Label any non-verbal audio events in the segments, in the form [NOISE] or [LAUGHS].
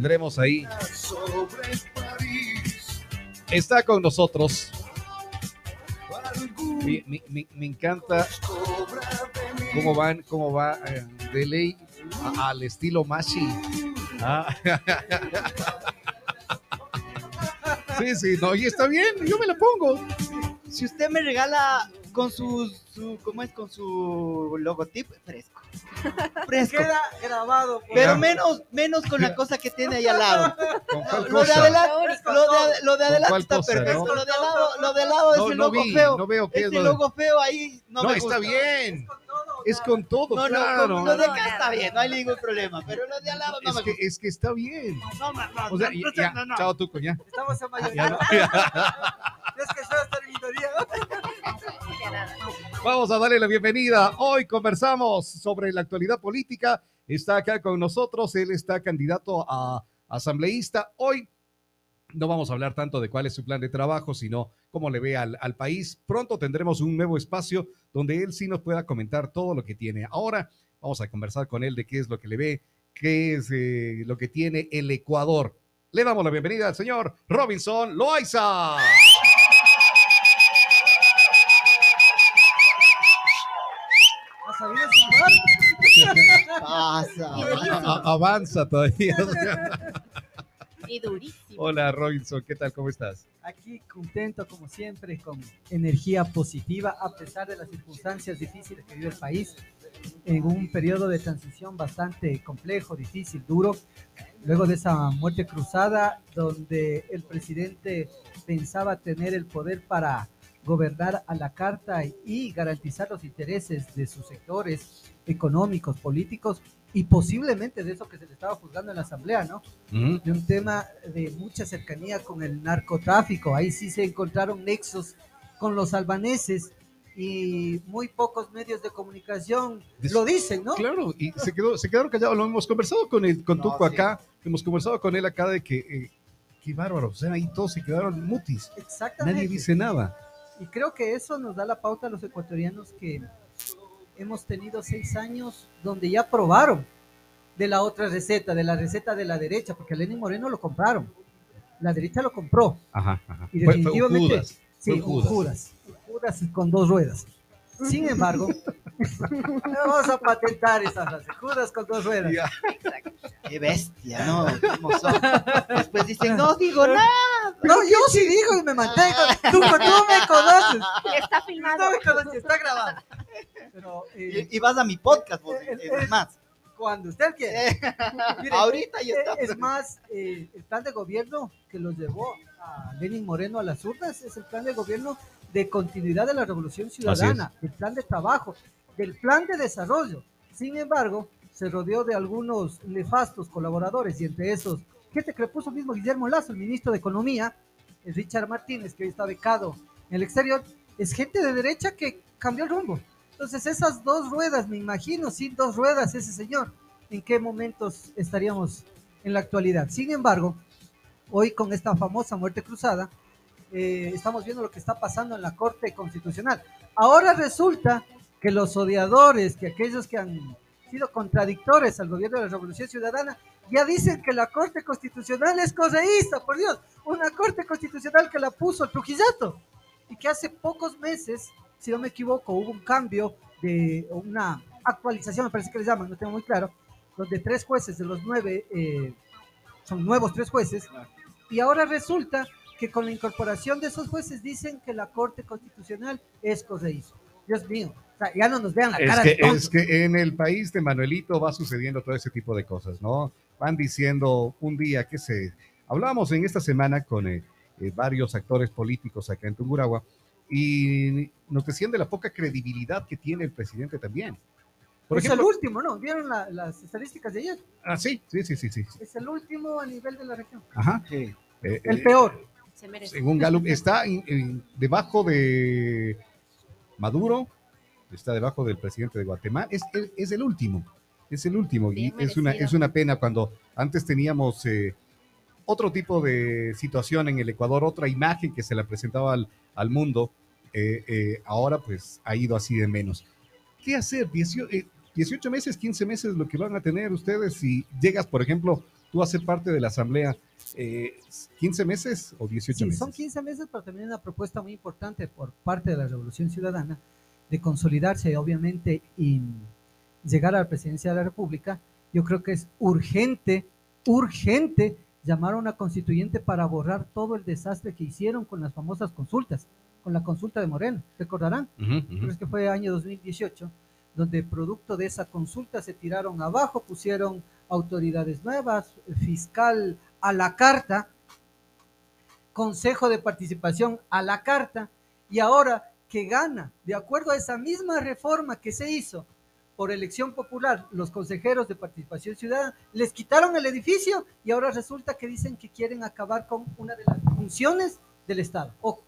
Tendremos ahí. Está con nosotros. Me, encanta cómo van, cómo va eh, de ley al estilo Mashi. Ah. [LAUGHS] Sí, sí, no, y está bien, yo me la pongo. Si usted me regala con su, su ¿cómo es? Con su logotipo, fresco. [LAUGHS] Fresco. Queda grabado. pues. Pero menos, menos con la cosa que tiene ahí al lado. [LAUGHS] ¿Con cuál Lo de adelante, lo de, lo de ¿Con adelante está cosa, perfecto. no? Lo de al lado, lo de al lado No, es el no logo vi, feo. no veo qué es Ese lo de- logo feo ahí no, No, me está gusta. bien. Es con todo, No, no, claro. con- lo de acá está bien, no hay ningún problema. Pero lo de al lado no es, me que, gusta. es que está bien. No, no, no, O sea, no, y- no, ya, no, no. chao Tuco, ya. Estamos en mayoría. Ya no- [LAUGHS] Es que yo minoría. Vamos a darle la bienvenida. Hoy conversamos sobre la actualidad política. Está acá con nosotros. Él está candidato a asambleísta. Hoy no vamos a hablar tanto de cuál es su plan de trabajo, sino cómo le ve al, país. Pronto tendremos un nuevo espacio donde él sí nos pueda comentar todo lo que tiene. Ahora vamos a conversar con él de qué es lo que le ve, qué es eh, lo que tiene el Ecuador. Le damos la bienvenida al señor Robinson Loaiza. Pasa. A- a- avanza todavía. Y durísimo. Hola Robinson, ¿qué tal? ¿Cómo estás? Aquí contento como siempre, con energía positiva a pesar de las circunstancias difíciles que vive el país, en un periodo de transición bastante complejo, difícil, duro, luego de esa muerte cruzada donde el presidente pensaba tener el poder para gobernar a la carta y garantizar los intereses de sus sectores económicos, políticos y posiblemente de eso que se le estaba juzgando en la asamblea, ¿no? de un tema de mucha cercanía con el narcotráfico. Ahí sí se encontraron nexos con los albaneses y muy pocos medios de comunicación Des- lo dicen, ¿no? Claro, y se, quedó, se quedaron callados. Lo hemos conversado con, el, con No, Tuco sí. acá, hemos conversado con él acá de que, eh, qué bárbaro, o sea, ahí todos se quedaron mutis. Exactamente. Nadie dice nada. Y creo que eso nos da la pauta a los ecuatorianos que hemos tenido seis años donde ya probaron de la otra receta, de la receta de la derecha, porque a Lenin Moreno lo compraron. La derecha lo compró. Ajá, ajá. Y Fue, fue un definitivamente- Judas. Sí, Fue un Judas. Judas. Un Judas con dos ruedas. Sin embargo, [LAUGHS] vamos a patentar esa frase. Judas con dos ruedas. Ya. Qué bestia, ¿no? ¿Cómo son? Después dicen, no digo nada. No, yo sí digo y me mantengo. Tú, tú me conoces. Está Tú filmado. me conoces, está grabado. Pero eh, Y, y vas a mi podcast, vos, es más. cuando usted quiere. [LAUGHS] Mire, Ahorita ya eh, está. Es más, eh, el plan de gobierno que los llevó a Lenin Moreno a las urnas es el plan de gobierno de continuidad de la revolución ciudadana, el plan de trabajo, del plan de desarrollo. Sin embargo, se rodeó de algunos nefastos colaboradores y entre esos, gente que le puso mismo Guillermo Lazo, el ministro de Economía, el Richard Martínez, que hoy está becado en el exterior, es gente de derecha que cambió el rumbo. Entonces, esas dos ruedas, me imagino, sin dos ruedas, ese señor, ¿en qué momentos estaríamos en la actualidad? Sin embargo, hoy con esta famosa muerte cruzada, eh, estamos viendo lo que está pasando en la Corte Constitucional. Ahora resulta que los odiadores, que aquellos que han sido contradictores al gobierno de la Revolución Ciudadana, ya dicen que la Corte Constitucional es correísta, por Dios, una Corte Constitucional que la puso Trujillato. Y que hace pocos meses, si no me equivoco, hubo un cambio de una actualización, me parece que le llaman, no tengo muy claro, donde tres jueces de los nueve eh, son nuevos tres jueces, y ahora resulta que con la incorporación de esos jueces dicen que la Corte Constitucional es correísta. Dios mío, o sea, ya no nos vean la Es cara que, de es que en el país de Manuelito va sucediendo todo ese tipo de cosas, ¿no? Van diciendo un día que se... Hablamos en esta semana con eh, eh, varios actores políticos acá en Tungurahua y nos decían de la poca credibilidad que tiene el presidente también. Por es ejemplo, el último, ¿no? ¿Vieron la- las estadísticas de ayer? ah, sí, sí, sí, sí, sí. Es el último a nivel de la región. Ajá. Sí. Eh, El eh, peor. Se merece. según Gallup, está debajo de Maduro, está debajo del presidente de Guatemala, es, es, es el último, es el último. Y es una, es una pena cuando antes teníamos eh, otro tipo de situación en el Ecuador, otra imagen que se la presentaba al, al mundo, eh, eh, ahora pues ha ido así de menos. ¿Qué hacer? Diecio- eh, 18 meses, 15 meses lo que van a tener ustedes si llegas, por ejemplo, tú a ser parte de la asamblea, eh, ¿15 meses o 18 Sí, meses? son 15 meses, pero también una propuesta muy importante por parte de la Revolución Ciudadana de consolidarse, obviamente, y llegar a la presidencia de la República. Yo creo que es urgente, urgente llamar a una constituyente para borrar todo el desastre que hicieron con las famosas consultas, con la consulta de Moreno, recordarán. Ujú. Creo que fue año 2018, donde producto de esa consulta se tiraron abajo, pusieron autoridades nuevas, fiscal a la carta, consejo de participación a la carta, y ahora que gana, de acuerdo a esa misma reforma que se hizo por elección popular, los consejeros de participación ciudadana les quitaron el edificio y ahora resulta que dicen que quieren acabar con una de las funciones del Estado. Ojo,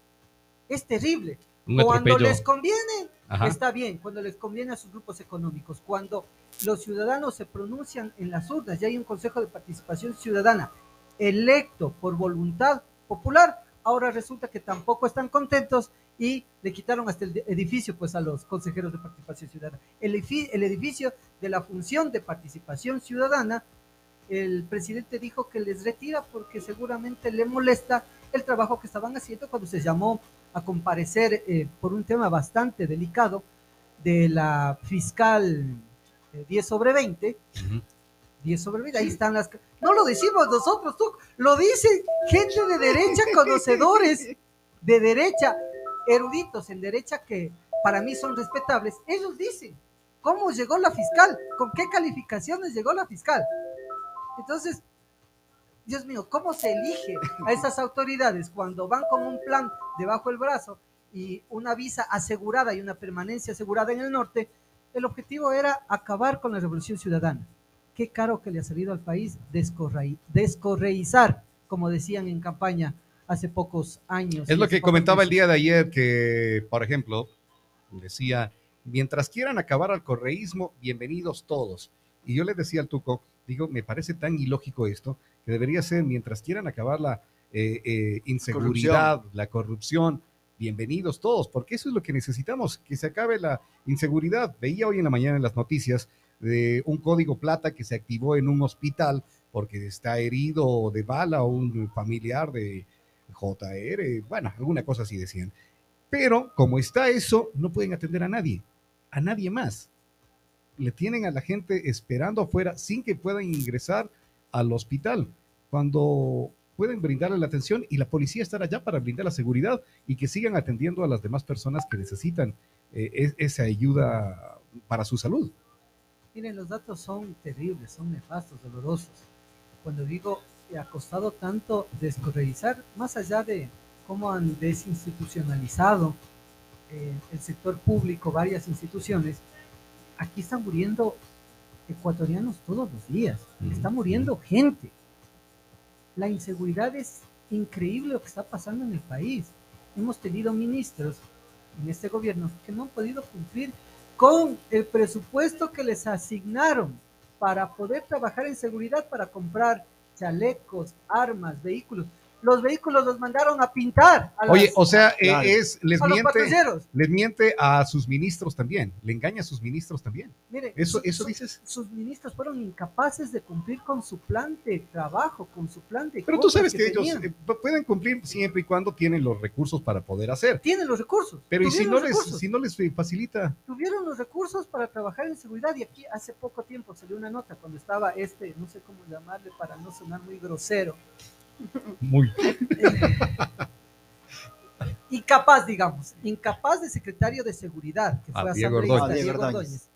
es terrible. Un Cuando atropello. les conviene, Ajá. está bien, cuando les conviene a sus grupos económicos, cuando los ciudadanos se pronuncian en las urnas y hay un Consejo de Participación Ciudadana electo por voluntad popular, ahora resulta que tampoco están contentos y le quitaron hasta el edificio pues a los consejeros de participación ciudadana. El edificio de la función de participación ciudadana, el presidente dijo que les retira porque seguramente le molesta el trabajo que estaban haciendo cuando se llamó a comparecer eh, por un tema bastante delicado de la fiscal eh, 10 sobre 20. Ujú. 10 sobre 20, ahí están las... No lo decimos nosotros, tú, lo dicen gente de derecha, conocedores de derecha, eruditos en derecha que para mí son respetables. Ellos dicen cómo llegó la fiscal, con qué calificaciones llegó la fiscal. Entonces, Dios mío, ¿cómo se elige a esas autoridades cuando van con un plan debajo del brazo y una visa asegurada y una permanencia asegurada en el norte? El objetivo era acabar con la revolución ciudadana. Qué caro que le ha salido al país descorrei- descorreizar, como decían en campaña hace pocos años. Es lo que comentaba el día de ayer, que, por ejemplo, decía, mientras quieran acabar al correísmo, bienvenidos todos. Y yo le decía al Tuco, digo, me parece tan ilógico esto, que debería ser, mientras quieran acabar la eh, eh, inseguridad, la corrupción, bienvenidos todos, porque eso es lo que necesitamos, que se acabe la inseguridad. Veía hoy en la mañana en las noticias de un código plata que se activó en un hospital porque está herido de bala un familiar de JR, bueno, alguna cosa así decían. Pero como está eso, no pueden atender a nadie, a nadie más. Le tienen a la gente esperando afuera sin que puedan ingresar al hospital, cuando pueden brindarle la atención y la policía estar allá para brindar la seguridad y que sigan atendiendo a las demás personas que necesitan eh, es- esa ayuda para su salud. Miren, los datos son terribles, son nefastos, dolorosos. Cuando digo que ha costado tanto descorreizar, más allá de cómo han desinstitucionalizado eh, el sector público, varias instituciones, aquí están muriendo ecuatorianos todos los días, está muriendo gente. La inseguridad es increíble lo que está pasando en el país. Hemos tenido ministros en este gobierno que no han podido cumplir con el presupuesto que les asignaron para poder trabajar en seguridad, para comprar chalecos, armas, vehículos. Los vehículos los mandaron a pintar. A Oye, las- o sea, Claro. es, les a miente, patrulleros. les miente a sus ministros también, le engaña a sus ministros también. Mire, Eso, su- eso su- dices. sus ministros fueron incapaces de cumplir con su plan de trabajo, con su plan de Pero tú sabes que, ellos tenían. eh, pu- pueden cumplir siempre y cuando tienen los recursos para poder hacer. tienen los recursos. Pero y si no les, recursos. si no les eh, facilita, tuvieron los recursos para trabajar en seguridad y aquí hace poco tiempo salió una nota cuando estaba este, no sé cómo llamarle para no sonar muy grosero, muy. [LAUGHS] incapaz, digamos, incapaz de secretario de seguridad, que fue Diego asambleísta, Ordóñez. Diego Diego Ordóñez.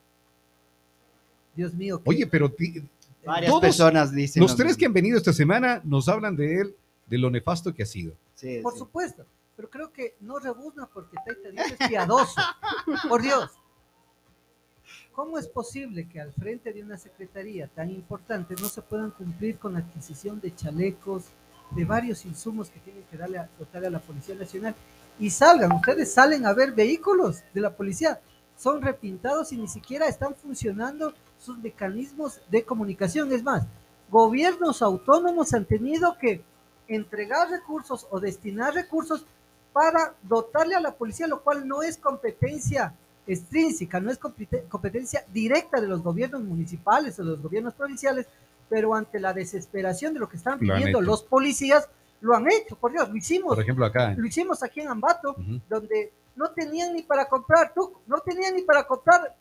Dios mío. qué- Oye, pero ti- Varias Todos personas dicen. los lo tres mismo. que han venido esta semana nos hablan de él, de lo nefasto que ha sido. Sí, por sí. supuesto, pero creo que no rebuzna porque Taita Dios es piadoso. [LAUGHS] Por Dios. ¿Cómo es posible que al frente de una secretaría tan importante no se puedan cumplir con la adquisición de chalecos, de varios insumos que tienen que darle a, a la Policía Nacional? Y salgan, ustedes salen a ver vehículos de la policía, son repintados y ni siquiera están funcionando sus mecanismos de comunicación. Es más, gobiernos autónomos han tenido que entregar recursos o destinar recursos para dotarle a la policía, lo cual no es competencia extrínseca, no es compete- competencia directa de los gobiernos municipales o de los gobiernos provinciales, pero ante la desesperación de lo que están Lo hecho. los policías, lo han hecho, por Dios, lo hicimos, Por ejemplo, acá. lo hicimos aquí en Ambato, donde no tenían ni para comprar, tú, no tenían ni para comprar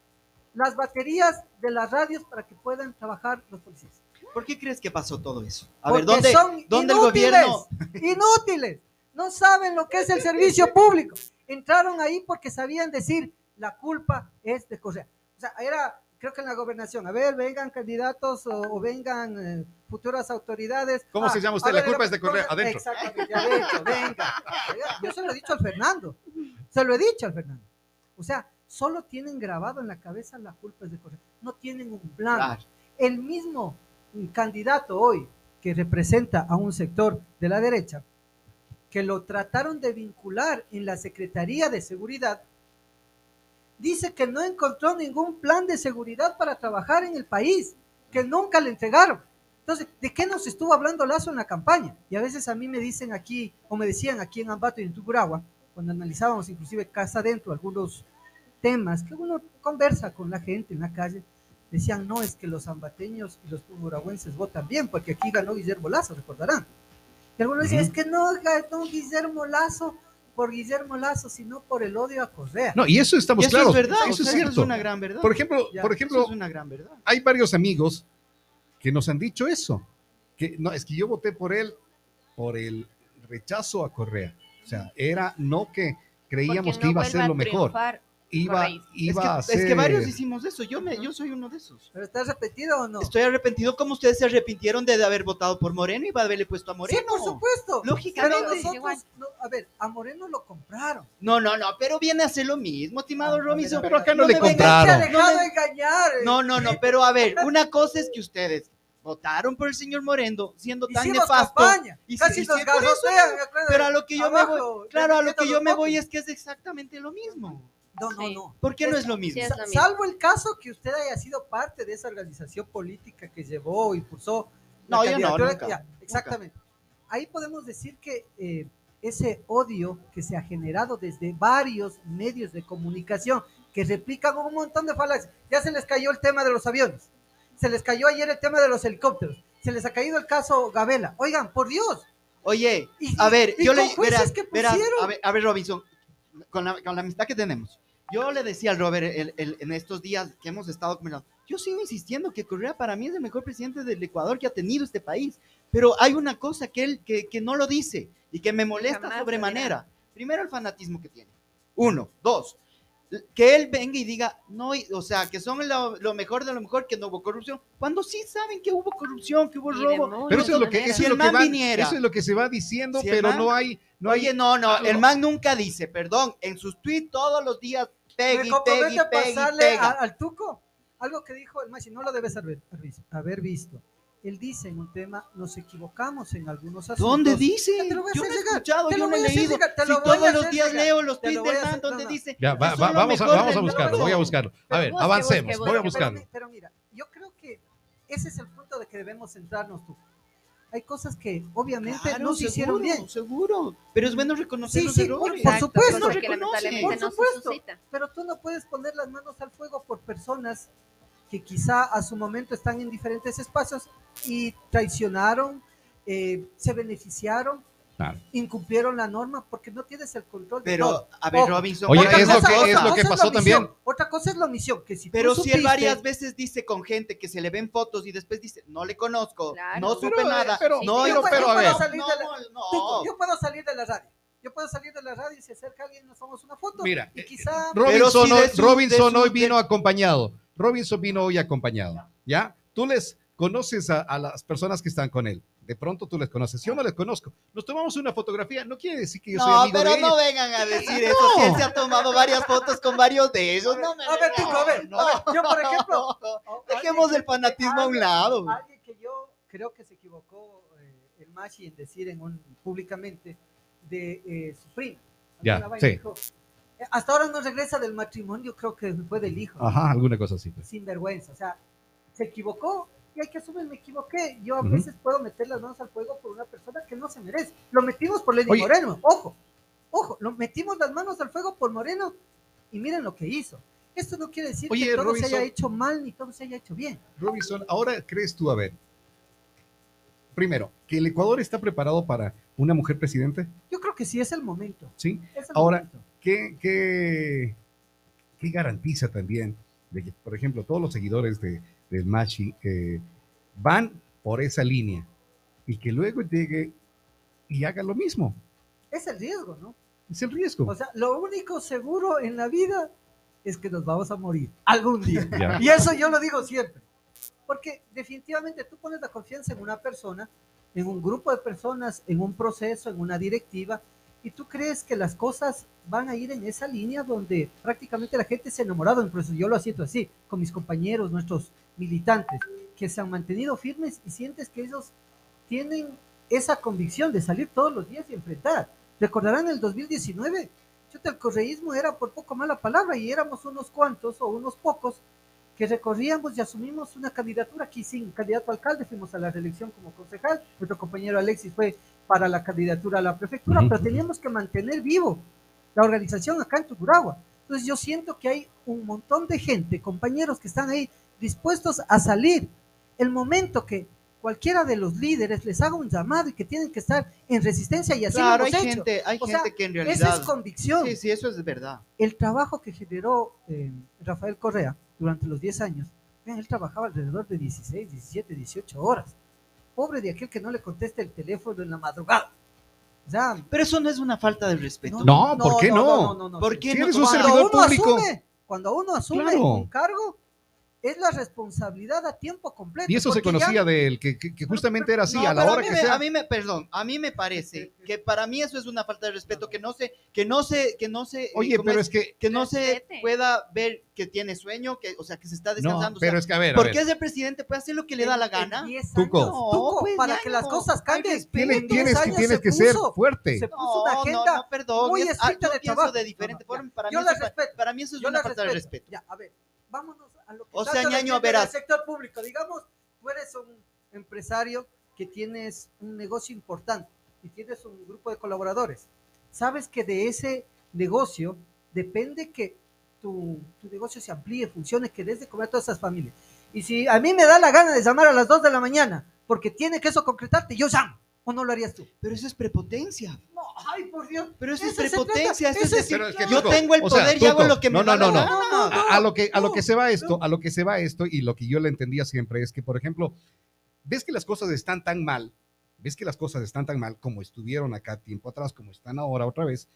las baterías de las radios para que puedan trabajar los policías. ¿Por qué crees que pasó todo eso? A Porque ver, ¿dónde, son dónde el inútiles, gobierno... Inútiles. No saben lo que es el servicio público. Entraron ahí porque sabían decir, la culpa es de Correa. O sea, era, creo que en la gobernación, a ver, vengan candidatos o, o vengan eh, futuras autoridades. ¿Cómo Ah, se llama usted? La ver, culpa es de Correa, Correa- adentro. Exactamente, adentro, venga. Yo se lo he dicho al Fernando. Se lo he dicho al Fernando. O sea, solo tienen grabado en la cabeza la culpa es de Correa. No tienen un plan Claro. el mismo candidato hoy que representa a un sector de la derecha, que lo trataron de vincular en la Secretaría de Seguridad, dice que no encontró ningún plan de seguridad para trabajar en el país, que nunca le entregaron. Entonces, ¿de qué nos estuvo hablando Lazo en la campaña? Y a veces a mí me dicen aquí, o me decían aquí en Ambato y en Tuguragua, cuando analizábamos inclusive casa adentro algunos temas que uno conversa con la gente en la calle, decían, no, es que los ambateños y los tuguragüenses votan bien, porque aquí ganó Guillermo Lazo, recordarán. Y algunos decían, es que no ganó Guillermo Lazo por Guillermo Lazo, sino por el odio a Correa. No, y eso Y estamos eso claros. es verdad, Eso o es cierto. Eso es una gran verdad. Por ejemplo, Ya, por Eso ejemplo, es una gran verdad. hay varios amigos que nos han dicho eso. Que no, es que yo voté por él por el rechazo a Correa. O sea, era no que creíamos que iba a ser lo mejor. triunfar Iba, iba es, a que, ser. es que varios hicimos eso. Yo, me, yo soy uno de esos. ¿Pero está repetido o no? Estoy arrepentido como ustedes se arrepintieron de haber votado por Moreno y de haberle puesto a Moreno. Sí, por supuesto. Lógicamente. Pero nosotros, Igual. no, a ver, a Moreno lo compraron. No, no, no, pero viene a hacer lo mismo, estimado Ah, Robinson. Pero acá no No le me vengan compraron. No, engañar. eh. No, no, no, pero a ver, [LAUGHS] una cosa es que ustedes votaron por el señor Moreno siendo tan Hicimos nefasto. campaña. Y Casi sí, nos sí, eso, me. Pero a lo que yo me voy, claro, a lo que yo me voy es que es exactamente lo mismo. No, no, Sí. no. ¿Por qué no es lo mismo? Sí, es Sa- lo mismo. Salvo el caso que usted haya sido parte de esa organización política que llevó, impulsó. la No, yo no, nunca, ya, exactamente. Ahí podemos decir que eh, ese odio que se ha generado desde varios medios de comunicación que replican un montón de falacias. Ya se les cayó el tema de los aviones. Se les cayó ayer el tema de los helicópteros. Se les ha caído el caso Gabela. Oigan, por Dios. Oye, Y- a ver, y yo le verás, que verás, a ver, a ver, Robinson, con la, con la amistad que tenemos, yo le decía al Robert el- el- en estos días que hemos estado conversando, yo sigo insistiendo que Correa para mí es el mejor presidente del Ecuador que ha tenido este país, pero hay una cosa que él que, que no lo dice y que me molesta Jamás sobremanera. Primero el fanatismo que tiene. Uno, dos, que él venga y diga, no, o sea, que son lo, lo mejor de lo mejor, que no hubo corrupción, cuando sí saben que hubo corrupción, que hubo robo. Pero eso es lo que, eso Si es el lo que man va- viniera- eso es lo que se va diciendo, Si pero man- no hay, no hay. Oye, no, no, algo. el man nunca dice, perdón, en sus tweets todos los días, Peggy, Peggy, a Peggy, pasarle a- pega. al Tuco algo que dijo el Machi, no lo debes haber, haber visto. Él dice en un tema, nos equivocamos en algunos asuntos. ¿Dónde dice? Te lo voy a Yo no he escuchado, te yo no he leído. Si todos los días llegar, leo los tweets man hacer- donde dice. Ya, va- "Yo va- vamos, a, vamos a buscarlo, mundo". voy a buscarlo. A ver, avancemos, voy a buscarlo. pero mira, yo creo que ese es el punto de que debemos centrarnos tú. Hay cosas que obviamente Claro, no se hicieron seguro, bien, Seguro, pero es bueno reconocer Sí, los sí, errores. por Exacto, supuesto. reconoce. Por no se supuesto. pero tú no puedes poner las manos al fuego por personas que quizá a su momento están en diferentes espacios y traicionaron, eh, se beneficiaron, Claro. incumplieron la norma porque no tienes el control de Pero, todo. a ver. Robinson, Oye, otra es lo cosa- que- es lo que pasó la omisión, también. Otra cosa es la omisión, que si tú Pero si supiste- él varias veces dice con gente que se le ven fotos y después dice, no le conozco, Claro. no supe Pero, nada, pero- no, pero- yo- pero, a puedo ver. salir de la- no, Tú, no. yo puedo salir de la radio. Yo puedo salir de la radio y se acerca alguien y nos tomamos una foto. Mira, y eh, quizá Pero Robinson, si hoy, de su- Robinson de su- hoy vino acompañado. Robinson vino hoy acompañado. ¿Ya? Tú les conoces a, a las personas que están con él. De pronto tú les conoces. Yo no les conozco. Nos tomamos una fotografía. No quiere decir que yo soy No, amigo pero de no ella. vengan a decir [LAUGHS] eso. Si él se ha tomado varias fotos con varios de ellos, no me A ver, Tico, a ver, no, a ver, yo, por ejemplo, no. Dejemos el fanatismo a un lado. Alguien que yo creo que se equivocó eh, el Machi en decir en un, públicamente de eh, su prima. Ya, sí. dijo, eh, hasta ahora no regresa del matrimonio, creo que fue del hijo. Ajá, alguna cosa así. pues. Sin vergüenza. O sea, se equivocó y hay que asumir, me equivoqué. Yo a veces puedo meter las manos al fuego por una persona que no se merece. Lo metimos por Lenny Oye. Moreno, ojo, ojo, lo metimos las manos al fuego por Moreno y miren lo que hizo. Esto no quiere decir Oye, que todo se haya hecho mal ni todo se haya hecho bien. Robinson, ahora crees tú, a ver, primero, que el Ecuador está preparado para una mujer presidente, Yo creo que sí es el momento. ¿sí? el Ahora, momento. ¿Qué, qué, qué garantiza también de que, por ejemplo, todos los seguidores de, del Machi eh, van por esa línea y que luego llegue y haga lo mismo? es el riesgo, ¿no? Es el riesgo. O sea, lo único seguro en la vida es que nos vamos a morir algún día. [LAUGHS] Ya. Y eso yo lo digo siempre. Porque definitivamente tú pones la confianza en una persona, en un grupo de personas, en un proceso, en una directiva, y tú crees que las cosas van a ir en esa línea donde prácticamente la gente se ha enamorado del proceso. Yo lo siento así, con mis compañeros, nuestros militantes, que se han mantenido firmes y sientes que ellos tienen esa convicción de salir todos los días y enfrentar. Recordarán el 2019, chuta, el correísmo era por poco mala palabra y éramos unos cuantos o unos pocos que recorríamos y asumimos una candidatura aquí sin candidato a alcalde, fuimos a la reelección como concejal, nuestro compañero Alexis fue para la candidatura a la prefectura, Ujú. pero teníamos que mantener vivo la organización acá en Tuguragua. Entonces yo siento que hay un montón de gente, compañeros que están ahí dispuestos a salir. El momento que cualquiera de los líderes les haga un llamado y que tienen que estar en resistencia y así Claro, lo hay hemos hecho. gente, hay O sea, gente que en Esa realidad... es convicción Sí, sí, eso es verdad. el trabajo que generó eh, Rafael Correa durante los 10 años, vean, él trabajaba alrededor de 16, 17, 18 horas. Pobre de aquel que no le conteste el teléfono en la madrugada. O sea, Pero eso no es una falta de respeto. No, ¿por qué no? ¿Por qué Si no? eres un Cuando servidor uno público. asume, cuando uno asume Claro. un cargo, es la responsabilidad a tiempo completo. Y eso se porque ya- conocía de él, que, que- que justamente era así, No, a la hora mí que me- sea. A mí me, perdón, a mí me parece que para mí eso es una falta de respeto, que no se, que no se, que no se, Oye, ¿cómo pero es que. que no se pueda ver que tiene sueño, que, o sea, que se está No, descansando. o pero sea, es que a ver, a porque ver. es el presidente, puede hacer lo que le da la gana. en 10 Tuco. Tuco, pues para que las cosas cambien. Tienes, en 10 tienes, que- tienes se que ser puso- fuerte. se puso una No, agenda no, no, perdón. muy ah, estricta de pienso trabajo. de diferente forma. Para, yo mí la eso, es- respeto. para mí eso es Yo una falta de respeto. respeto. Ya, a ver, vámonos a lo que O sea, ñaño, verás. el sector público. Digamos, tú eres un empresario que tienes un negocio importante y tienes un grupo de colaboradores. Sabes que de ese negocio depende que tu, tu negocio se amplíe, funcione, que des de comer a todas esas familias. Y si a mí me da la gana de llamar a las 2 de la mañana porque tiene que eso concretarte, yo llamo. ¿O no lo harías tú? Pero eso es prepotencia. No, ay, por Dios. Pero eso es Eso prepotencia. Eso es decir, Pero es que, yo Tuco, tengo el o sea, poder y hago lo que me no, da no, la no, gana. no. a, a lo que a lo no, que se va esto, no. a lo que se va esto y lo que yo le entendía siempre es que, por ejemplo, ves que las cosas están tan mal, ves que las cosas están tan mal como estuvieron acá tiempo atrás, como están ahora otra vez.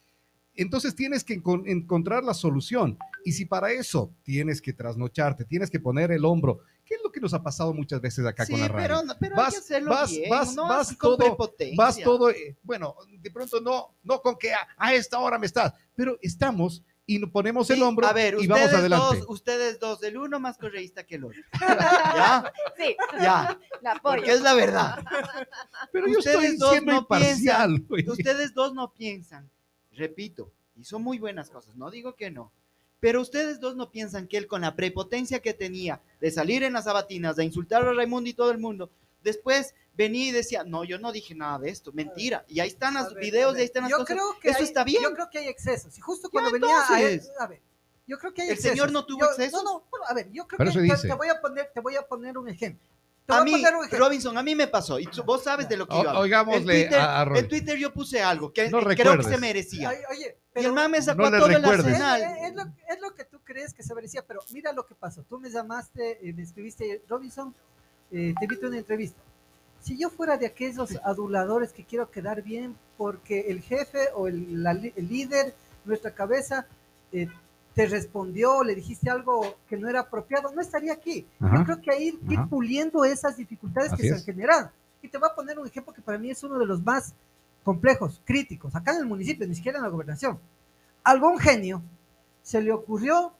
Entonces tienes que encon- encontrar la solución. Y si para eso tienes que trasnocharte, tienes que poner el hombro, ¿qué es lo que nos ha pasado muchas veces acá Sí, con la radio? pero, pero Vas- hay que hacerlo vas- bien. vas- no vas así con todo- vas todo, eh, bueno, de pronto no, no con que a, a esta hora me estás, pero estamos y nos ponemos el hombro a ver, y vamos ustedes adelante. Dos, ustedes dos, el uno más correísta que el otro. [LAUGHS] ¿Ya? Sí, Ya. la apoyo. Porque es la verdad. Pero yo ustedes estoy dos siendo no imparcial. oye. Ustedes dos no piensan, repito, son muy buenas cosas, no digo que no, pero ustedes dos no piensan que él con la prepotencia que tenía de salir en las sabatinas, de insultar a Raimundo y todo el mundo, después venía y decía, no, yo no dije nada de esto, mentira. Y ahí están los ver, videos, y ahí están las yo cosas. creo que Eso hay- está bien. Yo creo que hay excesos. Y justo cuando venía a, entonces. a ver, yo creo que hay ¿El excesos. señor no tuvo Yo- excesos? No, no, bueno, a ver, yo creo Pero que te voy a poner, te voy a poner un ejemplo. Te A voy mí, a poner un ejemplo. Robinson, a mí me pasó, y tú- vos sabes de lo que O- yo hablo. oigámosle en Twitter, a- a en Twitter yo puse algo que No eh, creo que se merecía. Ay, oye, y el pero man me sacó no todo el recuerdes. es, arsenal. es- es lo, es lo que tú crees que se merecía, pero mira lo que pasó. Tú me llamaste, eh, me escribiste, Robinson, eh, te invito a una entrevista. Si yo fuera de aquellos aduladores que quiero quedar bien porque el jefe o el, la el líder, nuestra cabeza, eh, te respondió, le dijiste algo que no era apropiado, no estaría aquí. Ajá. Yo creo que hay que ir puliendo esas dificultades que se han generado. Y te voy a poner un ejemplo que para mí es uno de los más complejos, críticos, acá en el municipio, ni siquiera en la gobernación. Algún genio se le ocurrió,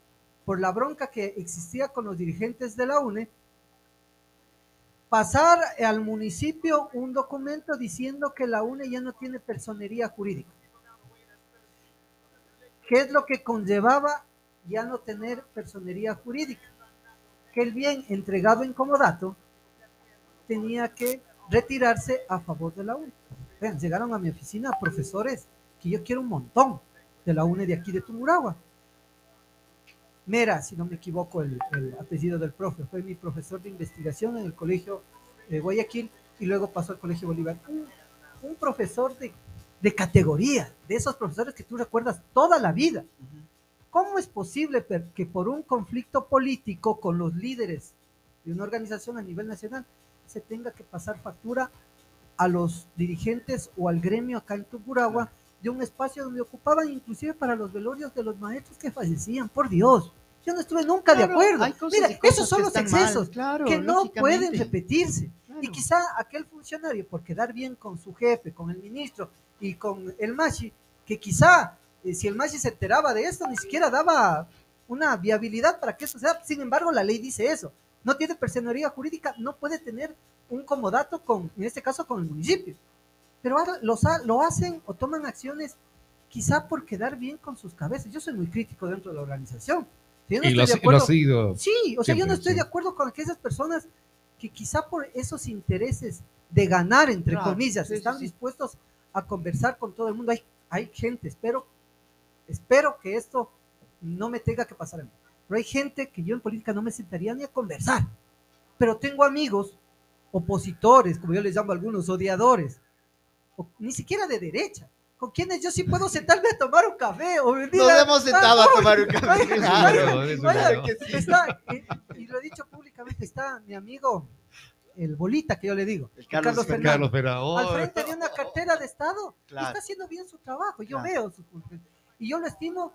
por la bronca que existía con los dirigentes de la UNE, pasar al municipio un documento diciendo que la UNE ya no tiene personería jurídica. ¿Qué es lo que conllevaba ya no tener personería jurídica? Que el bien entregado en comodato tenía que retirarse a favor de la UNE. Vean, llegaron a mi oficina profesores que yo quiero un montón de la UNE de aquí de Tumuragua. Mera, si no me equivoco, el, el apellido del profe, fue mi profesor de investigación en el colegio de Guayaquil y luego pasó al Colegio Bolívar. Un profesor de, de categoría, de esos profesores que tú recuerdas toda la vida. ¿Cómo es posible que por un conflicto político con los líderes de una organización a nivel nacional se tenga que pasar factura a los dirigentes o al gremio acá en de un espacio donde ocupaban inclusive para los velorios de los maestros que fallecían? Por Dios, yo no estuve nunca de acuerdo. Mira, esos son los mal, excesos claro, que no pueden repetirse. Claro. Y quizá aquel funcionario, por quedar bien con su jefe, con el ministro y con el Machi, que quizá eh, si el Machi se enteraba de esto, ni siquiera daba una viabilidad para que eso sea. Sin embargo, la ley dice eso. No tiene personería jurídica, no puede tener un comodato con, en este caso, con el municipio. Pero ahora los ha- lo hacen o toman acciones quizá por quedar bien con sus cabezas. Yo soy muy crítico dentro de la organización. Si yo no y estoy lo, de has sido. Sí, o sea, yo no estoy sí. de acuerdo con aquellas personas que quizá por esos intereses de ganar, entre Claro, comillas, sí, están sí. dispuestos a conversar con todo el mundo. Hay, hay gente, espero, espero que esto no me tenga que pasar a mí. Pero hay gente que yo en política no me sentaría ni a conversar. Pero tengo amigos opositores, como yo les llamo a algunos, odiadores, o ni siquiera de derecha, con quienes yo sí puedo sentarme a tomar un café o venir Nos a- hemos sentado a tomar un café. Claro. Vaya, que sí. está, y lo he dicho públicamente, está mi amigo, el bolita que yo le digo, El Carlos Fernando, Carlos Ferrao. al frente de una cartera de Estado, y Claro. está haciendo bien su trabajo, yo Claro. veo su y yo lo estimo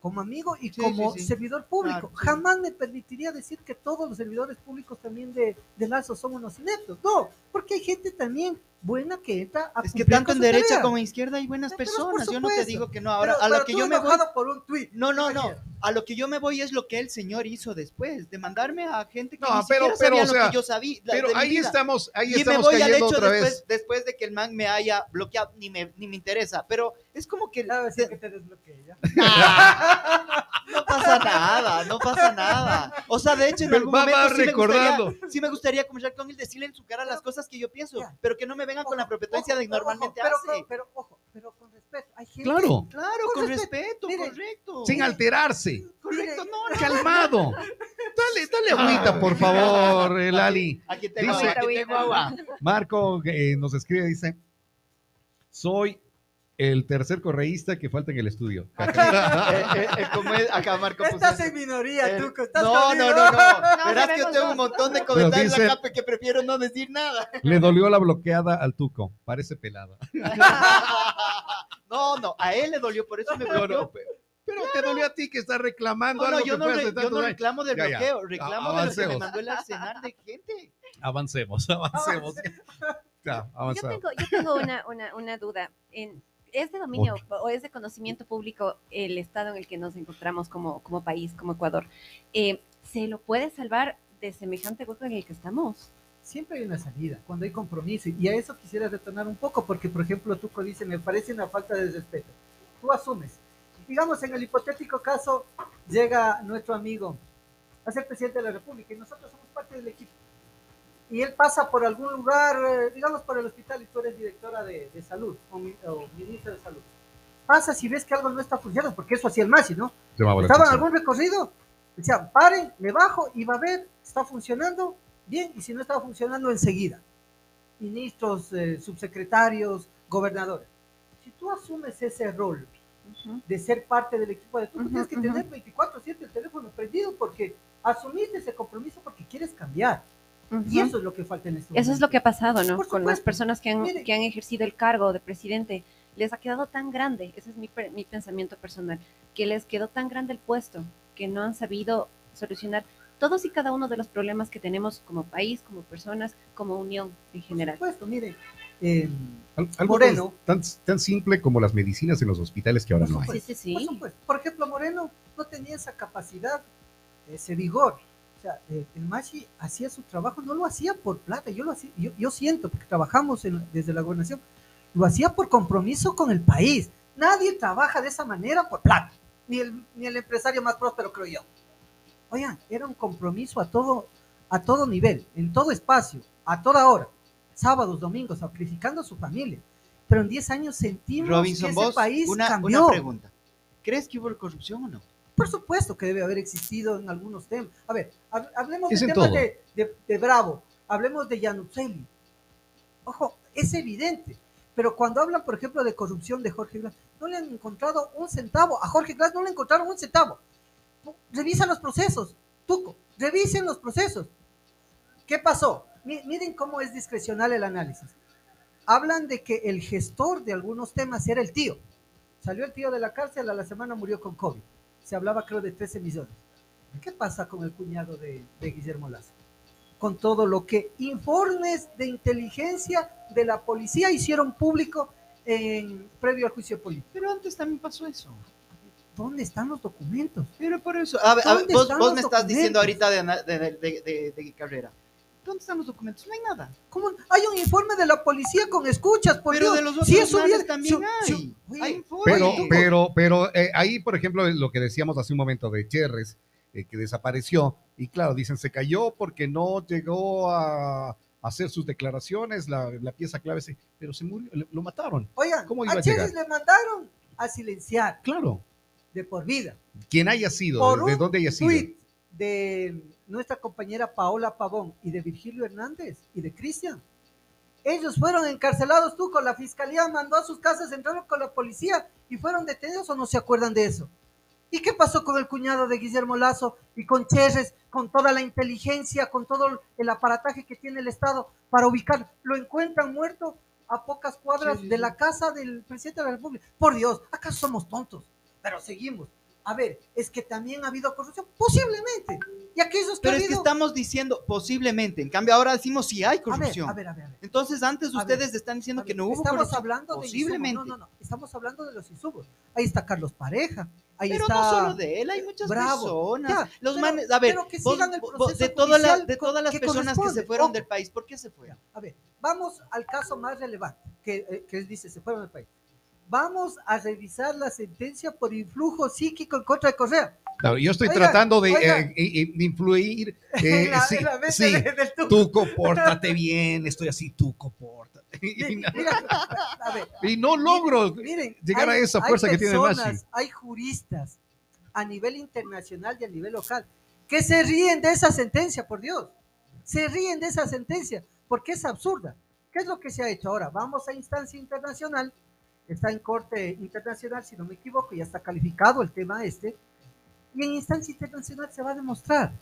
como amigo y Sí, como sí, sí. servidor público. Claro, sí. Jamás me permitiría decir que todos los servidores públicos también de, de Lazo son unos ineptos. No, porque hay gente también buena que entra a Es que tanto en derecha tarea. como en izquierda hay buenas personas. Yo no te digo que no. Ahora, Pero- a lo pero que tú yo me voy. por un. No, no, no. A lo que yo me voy es lo que el señor hizo después, de mandarme a gente que No, ni pero- siquiera pero, sabía o sea, lo que yo sabía. la- Pero ahí vida. estamos, ahí y me voy al hecho otra después, vez. después de que el man me haya bloqueado, ni me, ni me interesa. Pero es como que A ver si que te desbloqueé, ya. [LAUGHS] no pasa nada, no pasa nada. O sea, de hecho, en algún momento sí me, gustaría, sí me gustaría conversar con él, decirle en su cara las cosas que yo pienso, pero que no me vengan con la prepotencia de que normalmente pero, hace. Pero, pero, ojo, pero con respeto. Hay gente, Claro, Claro, Con con, respeto. respeto, Mire, correcto. sin alterarse. Correcto, no, no. Calmado. [LAUGHS] Dale, dale agüita, por favor, el Ali. Aquí tengo, Dice- agua, aquí tengo agua. Marco eh, nos escribe, dice, soy el tercer correísta que falta en el estudio. [LAUGHS] Eh, eh, eh, acá Marco puso Estás en minoría, Eh, tú. Estás no, no, no, no. No, Verás que sabemos tengo un montón de comentarios dice- acá que prefiero no decir nada. Le dolió la bloqueada al tuco, parece pelada. [LAUGHS] No, no, a él le dolió, por eso me [LAUGHS] bloqueó. pero te dolió a ti que estás reclamando No, no, algo yo que no, re- yo no reclamo del Ya, ya. bloqueo, reclamo de lo que me Avancemos. mandó el arsenal de gente. Avancemos, avancemos. Ya, Yo tengo, yo tengo una, una, una duda. En, ¿Es de dominio o es de conocimiento público el estado en el que nos encontramos como, como país, como Ecuador? Eh, ¿Se lo puede salvar de semejante hueco en el que estamos? Siempre hay una salida, cuando hay compromiso. Y a eso quisiera retornar un poco, porque, por ejemplo, tú dice, me parece una falta de respeto. Tú asumes. Digamos, en el hipotético caso, llega nuestro amigo a ser presidente de la República y nosotros somos parte del equipo. Y él pasa por algún lugar, eh, digamos por el hospital, y tú eres directora de, de salud o, o ministra de salud. Pasas y ves que algo no está funcionando, porque eso hacía el Masi, ¿no? Estaba en algún recorrido, decía, pare, me bajo y va a ver, está funcionando bien, y si no está funcionando, enseguida. Ministros, eh, subsecretarios, gobernadores. Si tú asumes ese rol de ser parte del equipo de tú, Ujú, tienes que ujú. tener 24-7 el teléfono prendido porque asumiste ese compromiso porque quieres cambiar. Y Ujú. eso es lo que falta en este Eso es lo que ha pasado, ¿no? Por Con las personas que han, Mire. que han ejercido el cargo de presidente. Les ha quedado tan grande, ese es mi, mi pensamiento personal, que les quedó tan grande el puesto que no han sabido solucionar todos y cada uno de los problemas que tenemos como país, como personas, como unión en general. Por supuesto, mire, eh, Al- Algo Moreno. Tan, tan simple como las medicinas en los hospitales que ahora no hay. Sí, sí, Por sí. supuesto. Por ejemplo, Moreno no tenía esa capacidad, ese vigor. Sea, eh, el Machi hacía su trabajo, no lo hacía por plata, yo lo hacía, yo, yo siento, porque trabajamos en- desde la gobernación, lo hacía por compromiso con el país. Nadie trabaja de esa manera por plata, ni el, ni el empresario más próspero, creo yo. Oigan, era un compromiso a todo, a todo nivel, en todo espacio, a toda hora, sábados, domingos, sacrificando a su familia. Pero en 10 años sentimos Robinson, que vos, ese país una, cambió. una pregunta. ¿Crees que hubo corrupción o no? Por supuesto que debe haber existido en algunos temas. A ver, hab- hablemos Es de temas todo. de, de- de Bravo, hablemos de Yanuzeli. Ojo, es evidente. Pero cuando hablan, por ejemplo, de corrupción de Jorge Glass, no le han encontrado un centavo. A Jorge Glass no le encontraron un centavo. Revisa los procesos, Tuco, revisen los procesos. ¿Qué pasó? Miren cómo es discrecional el análisis. Hablan de que el gestor de algunos temas era el tío. Salió el tío de la cárcel, a la semana murió con COVID. Se hablaba creo de 13 millones. ¿Qué pasa con el cuñado de, de Guillermo Lazo? Con todo lo que informes de inteligencia de la policía hicieron público en, previo al juicio político. Pero antes también pasó eso. ¿Dónde están los documentos? Pero por eso, a ver, vos, me estás diciendo ahorita de, carrera. ¿Dónde están los documentos? No hay nada. ¿Cómo? Hay un informe de la policía con escuchas, por Pero de los otros sí, también hay. hay pero, pero, pero eh, ahí, por ejemplo, lo que decíamos hace un momento de Cherres, eh, que desapareció, y claro, dicen, se cayó porque no llegó a hacer sus declaraciones, la, pieza clave, pero se murió, lo mataron. Oigan, ¿Cómo iba a, Cherres le mandaron a silenciar. Claro. De por vida. Quien haya sido, de, dónde haya sido. De nuestra compañera Paola Pavón y de Virgilio Hernández y de Cristian. Ellos fueron encarcelados, tú con la fiscalía mandó a sus casas, entraron con la policía y fueron detenidos o no se acuerdan de eso. ¿Y qué pasó con el cuñado de Guillermo Lazo y con Cherres, con toda la inteligencia, con todo el aparataje que tiene el Estado para ubicar? Lo encuentran muerto a pocas cuadras de la casa del presidente de la República. Por Dios, ¿acaso somos tontos? Pero seguimos a ver, es que también ha habido corrupción, posiblemente. Y aquellos que Pero es que estamos diciendo posiblemente, en cambio ahora decimos si hay corrupción. A ver, a ver, a ver. Entonces antes ustedes están diciendo que no hubo estamos hablando posiblemente. De no, no, no, estamos hablando de los insumos. Ahí está Carlos Pareja, ahí pero está no solo de él, hay muchas personas. los manes, a ver, de, todas las personas que se fueron del país, ¿por qué se fueron? A ver, vamos al caso más relevante, que, eh, que dice, se fueron del país vamos a revisar la sentencia por influjo psíquico en contra de Correa. Claro, yo estoy tratando de eh, influir. Eh, sí, sí, tú compórtate bien, estoy así, tú compórtate. [LAUGHS] y, no logro llegar a esa fuerza que tiene Mashi. Hay juristas a nivel internacional y a nivel local que se ríen de esa sentencia, por Dios. Se ríen de esa sentencia porque es absurda. ¿Qué es lo que se ha hecho ahora? Vamos a instancia internacional está en corte internacional, si no me equivoco, ya está calificado el tema este, y en instancia internacional se va a demostrar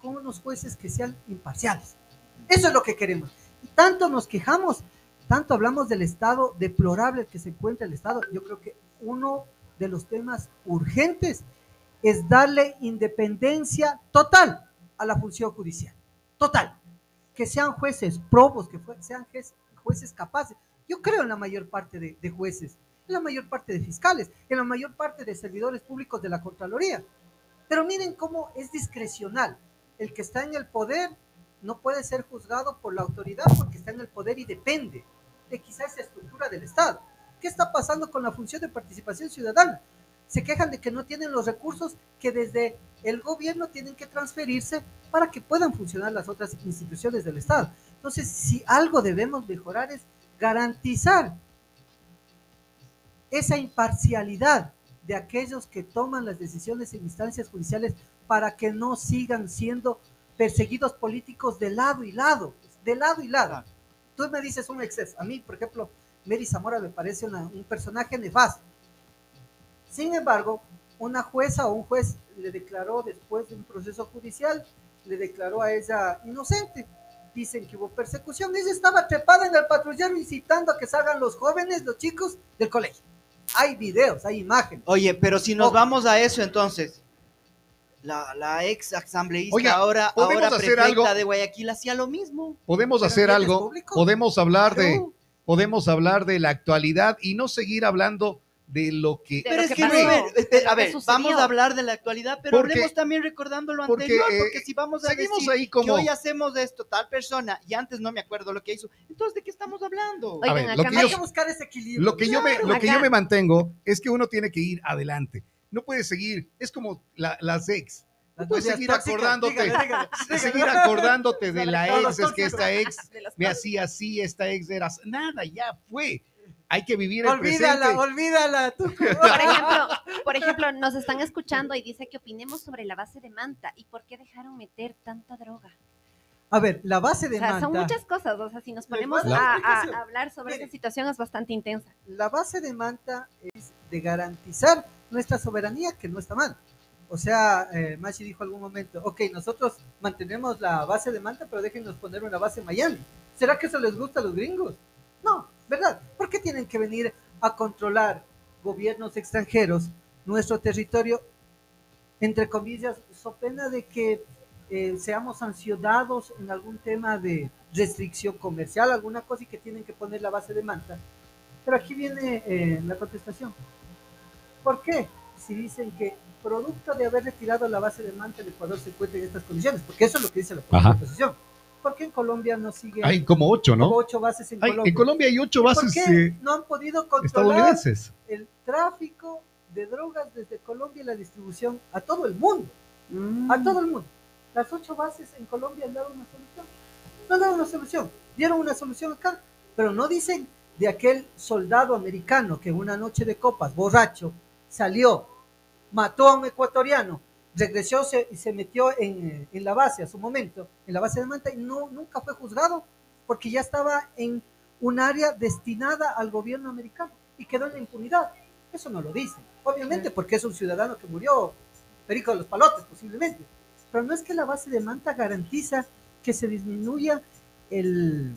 con unos jueces que sean imparciales. Eso es lo que queremos. tanto nos quejamos, tanto hablamos del estado deplorable que se encuentra el Estado. Yo creo que uno de los temas urgentes es darle independencia total a la función judicial. Total. Que sean jueces probos, que sean jueces capaces. Yo creo en la mayor parte de, jueces, en la mayor parte de fiscales, en la mayor parte de servidores públicos de la Contraloría. Pero miren cómo es discrecional. El que está en el poder no puede ser juzgado por la autoridad porque está en el poder y depende de quizás esa estructura del Estado. ¿Qué está pasando con la función de participación ciudadana? Se quejan de que no tienen los recursos que desde el gobierno tienen que transferirse para que puedan funcionar las otras instituciones del Estado. Entonces, si algo debemos mejorar es garantizar esa imparcialidad de aquellos que toman las decisiones en instancias judiciales para que no sigan siendo perseguidos políticos de lado y lado, de lado y lado. Tú me dices un exceso. A mí, por ejemplo, Mary Zamora me parece un personaje nefasto. Sin embargo, una jueza o un juez le declaró después de un proceso judicial, le declaró a ella inocente dicen que hubo persecución. Ella estaba trepada en el patrullero incitando a que salgan los jóvenes, los chicos del colegio. Hay videos, hay imágenes. Oye, pero si nos vamos a eso entonces, la, ex asambleísta ahora, ahora hacer algo? de Guayaquil hacía lo mismo. Podemos hacer algo, podemos hablar de, podemos hablar de la actualidad y no seguir hablando de lo que... Pero es que, a ver, vamos a hablar de la actualidad, pero hablemos también recordando lo anterior, porque si vamos a decir ahí como... que hoy hacemos esto, tal persona, y antes no me acuerdo lo que hizo, entonces ¿de qué estamos hablando? a ver, lo que hay que buscar ese equilibrio. Lo que, yo me, lo que yo me mantengo es que uno tiene que ir adelante. No puede seguir, es como la, las ex. No puedes seguir acordándote, [LAUGHS] seguir acordándote de la ex, es que esta ex [LAUGHS] me hacía así, esta ex era... Nada, ya fue hay que vivir el olvídala, presente. Olvídala, [LAUGHS] Por ejemplo, por ejemplo, nos están escuchando y dice que opinemos sobre la base de Manta y por qué dejaron meter tanta droga. A ver, la base de O sea, manta. son muchas cosas, o sea, si nos ponemos a hablar sobre Mire. esa situación es bastante intensa. La base de manta es de garantizar nuestra soberanía, que no está mal. O sea, eh, Machi dijo algún momento, ok, nosotros mantenemos la base de manta, pero déjenos poner una base en Miami. ¿Será que eso les gusta a los gringos? No, ¿verdad? ¿Por qué tienen que venir a controlar gobiernos extranjeros nuestro territorio, entre comillas, so pena de que eh, seamos sancionados en algún tema de restricción comercial, alguna cosa y que tienen que poner la base de manta? Pero aquí viene eh, la contestación. ¿Por qué? Si dicen que producto de haber retirado la base de manta, el Ecuador se encuentra en estas condiciones, porque eso es lo que dice la Ajá. ¿Por qué en Colombia no sigue Hay como ocho, ¿no? ocho bases en Hay- Colombia? en Colombia hay ocho ¿Por bases qué eh, no han podido controlar el tráfico de drogas desde Colombia y la distribución a todo el mundo? Mm. A todo el mundo. Las ocho bases en Colombia han dado una solución. No han dado una solución. Dieron una solución acá, pero no dicen de aquel soldado americano que en una noche de copas, borracho, salió, mató a un ecuatoriano, regresó se- y se metió en, en la base a su momento, en la base de Manta, y no, nunca fue juzgado porque ya estaba en un área destinada al gobierno americano y quedó en la impunidad. Eso no lo dicen, obviamente, porque es un ciudadano que murió, perico de los palotes posiblemente. Pero no es que la base de Manta garantiza que se disminuya el,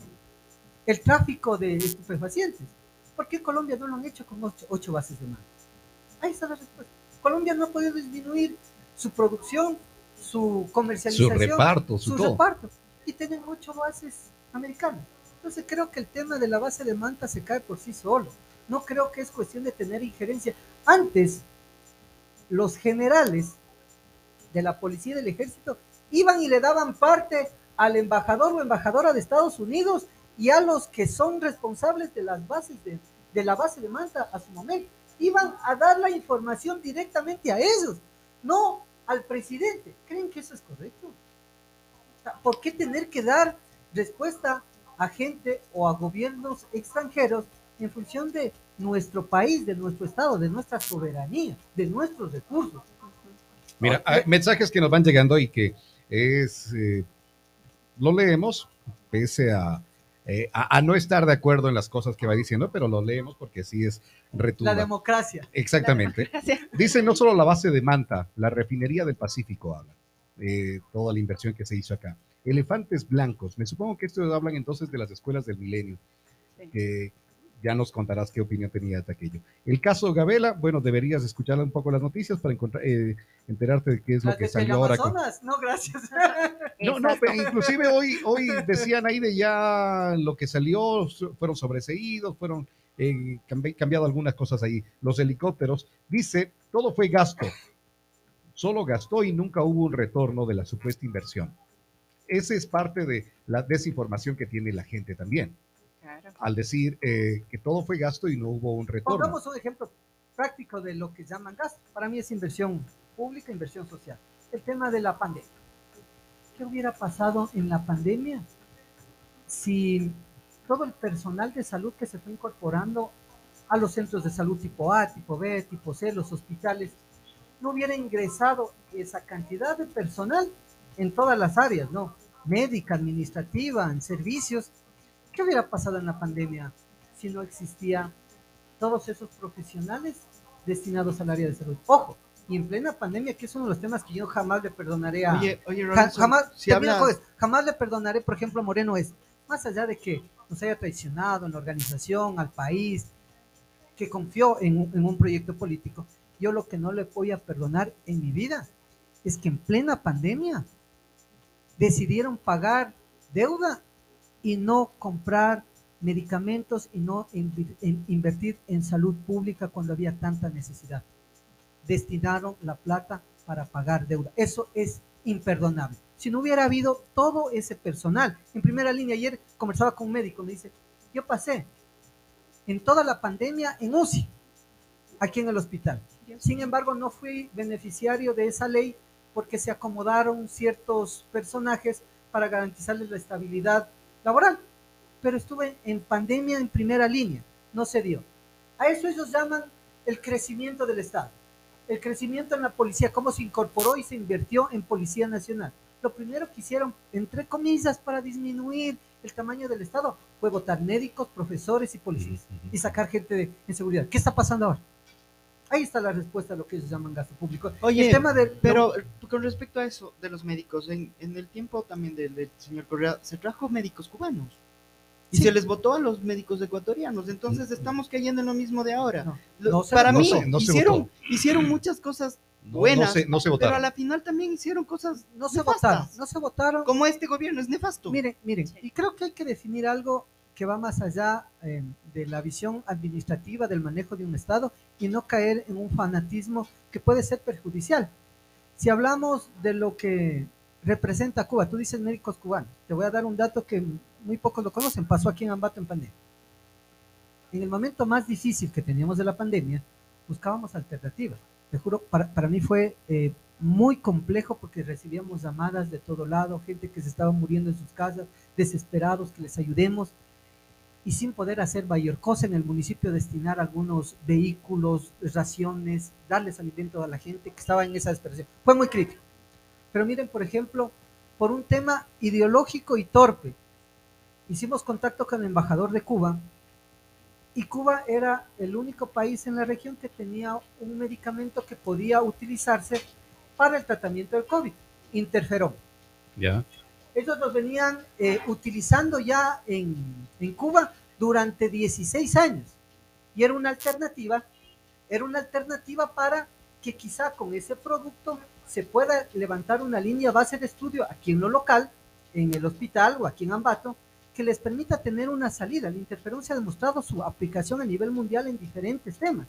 el tráfico de estupefacientes. ¿Por qué Colombia no lo han hecho con ocho, ocho bases de Manta? Ahí está la respuesta. Colombia no ha podido disminuir su producción, su Su comercialización, reparto, su su reparto. Y tienen ocho bases americanas. Entonces creo que el tema de la base de Manta se cae por sí solo. No creo que es cuestión de tener injerencia. Antes, los generales de la policía y del ejército iban y le daban parte al embajador o embajadora de Estados Unidos y a los que son responsables de las bases de, de la base de Manta a su momento. Iban a dar la información directamente a ellos, no al presidente. ¿Creen que eso es correcto? O sea, ¿Por qué tener que dar respuesta a gente o a gobiernos extranjeros en función de nuestro país, de nuestro estado, de nuestra soberanía, de nuestros recursos? Mira, hay mensajes que nos van llegando y que es, eh, lo leemos, pese a, eh, a, a no estar de acuerdo en las cosas que va diciendo, pero lo leemos porque sí es La retumba. democracia. Exactamente. [LAUGHS] Dice no solo la base de Manta, la refinería del Pacífico habla, eh, toda la inversión que se hizo acá. Elefantes blancos, me supongo que estos hablan entonces de las escuelas del milenio, Sí. que ya nos contarás qué opinión tenías de aquello. El caso Gabela, bueno, deberías escuchar un poco las noticias para encontrar, eh, enterarte de qué es lo que salió ahora. con- no gracias. [LAUGHS] No, no, pero inclusive hoy, hoy decían ahí de ya lo que salió, fueron sobreseídos, fueron eh, cambi- cambiado algunas cosas ahí. Los helicópteros, dice, todo fue gasto. Solo gastó y nunca hubo un retorno de la supuesta inversión. Esa es parte de la desinformación que tiene la gente también, Claro. al decir eh, que todo fue gasto y no hubo un retorno. Pongamos un ejemplo práctico de lo que llaman gasto. Para mí es inversión pública, inversión social. El tema de la pandemia. ¿Qué hubiera pasado en la pandemia si todo el personal de salud que se fue incorporando a los centros de salud tipo A, tipo B, tipo C, los hospitales, no hubiera ingresado esa cantidad de personal en todas las áreas, ¿no? Médica, administrativa, en servicios. ¿Qué hubiera pasado en la pandemia si no existía todos esos profesionales destinados al área de salud? Ojo, y en plena pandemia, que es uno de los temas que yo jamás le perdonaré a... Oye, oye, Robinson, jamás, si hablas- jamás le perdonaré, por ejemplo, a Moreno es, más allá de que nos haya traicionado en la organización, al país, que confió en un proyecto político, yo lo que no le voy a perdonar en mi vida es que en plena pandemia decidieron pagar deuda y no comprar medicamentos y no invertir en salud pública cuando había tanta necesidad. Destinaron la plata para pagar deuda. Eso es imperdonable. Si no hubiera habido todo ese personal, en primera línea, ayer conversaba con un médico, me dice, yo pasé en toda la pandemia en UCI, aquí en el hospital. Sin embargo, no fui beneficiario de esa ley porque se acomodaron ciertos personajes para garantizarles la estabilidad laboral. Pero estuve en pandemia en primera línea, no se dio. A eso ellos llaman el crecimiento del Estado. El crecimiento en la policía, cómo se incorporó y se invirtió en Policía Nacional. lo primero que hicieron, entre comillas, para disminuir el tamaño del Estado, fue votar médicos, profesores y policías y sacar gente de, en seguridad. ¿Qué está pasando ahora? Ahí está la respuesta a lo que ellos llaman gasto público. Oye, el tema del, pero con respecto a eso de los médicos, en, en el tiempo también del, del señor Correa, se trajo médicos cubanos. Y Sí. se les votó a los médicos ecuatorianos. Entonces estamos cayendo en lo mismo de ahora. No, no se- para no mí, se- no se hicieron, votó. hicieron muchas cosas No, buenas, no se, no se pero a votaron. la final también hicieron cosas no se nefastas. votaron, no se votaron. Como este gobierno es nefasto. Miren, miren, Sí. y creo que hay que definir algo que va más allá eh, de la visión administrativa del manejo de un Estado y no caer en un fanatismo que puede ser perjudicial. Si hablamos de lo que representa Cuba, tú dices médicos cubanos, te voy a dar un dato que muy pocos lo conocen, pasó aquí en Ambato en pandemia. En el momento más difícil que teníamos de la pandemia, buscábamos alternativas. Te juro, para, para mí fue eh, muy complejo porque recibíamos llamadas de todo lado, gente que se estaba muriendo en sus casas, desesperados, que les ayudemos, y sin poder hacer mayor cosa en el municipio, destinar algunos vehículos, raciones, darles alimento a la gente que estaba en esa desesperación. Fue muy crítico. Pero miren, por ejemplo, por un tema ideológico y torpe, hicimos contacto con el embajador de Cuba y Cuba era el único país en la región que tenía un medicamento que podía utilizarse para el tratamiento del COVID, interferón. Ya. Ellos los venían eh, utilizando ya en, Cuba durante 16 años y era una alternativa, era una alternativa para que quizá con ese producto se pueda levantar una línea base de estudio aquí en lo local, en el hospital o aquí en Ambato, que les permita tener una salida. La interferón se ha demostrado su aplicación a nivel mundial en diferentes temas.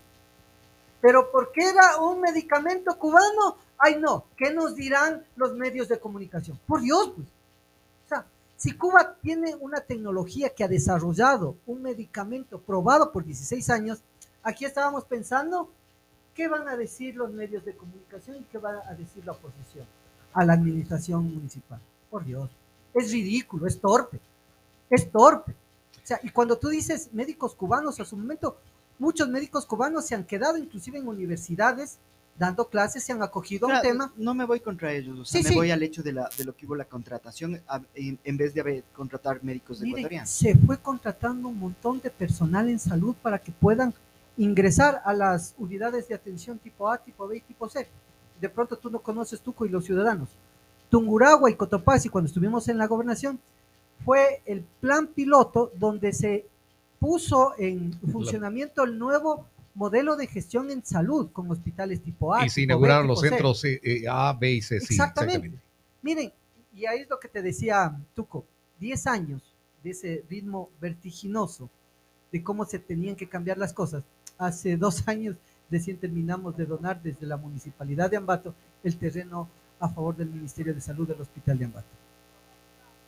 Pero ¿por qué era un medicamento cubano? Ay, no, ¿qué nos dirán los medios de comunicación? Por Dios, pues. O sea, si Cuba tiene una tecnología que ha desarrollado un medicamento probado por 16 años, aquí estábamos pensando, ¿qué van a decir los medios de comunicación y qué va a decir la oposición a la administración municipal? Por Dios, es ridículo, es torpe, es torpe. O sea, y cuando tú dices médicos cubanos, a su momento, muchos médicos cubanos se han quedado inclusive en universidades dando clases, se han acogido a un tema. No me voy contra ellos, o sea, Sí, me sí. voy al hecho de, la, de lo que hubo la contratación a- en, en vez de haber, contratar médicos Miren, ecuatorianos. se fue contratando un montón de personal en salud para que puedan ingresar a las unidades de atención tipo A, tipo B y tipo C. De pronto tú no conoces Tuco y los ciudadanos. Tunguragua y Cotopaxi, cuando estuvimos en la gobernación, fue el plan piloto donde se puso en [LAUGHS] funcionamiento el nuevo modelo de gestión en salud con hospitales tipo A. y se inauguraron los C. centros eh, eh, A, B y C. Sí, Exactamente. exactamente. Miren, y ahí es lo que te decía Tuco, 10 años de ese ritmo vertiginoso de cómo se tenían que cambiar las cosas. Hace dos años recién terminamos de donar desde la municipalidad de Ambato el terreno a favor del Ministerio de Salud del Hospital de Ambato.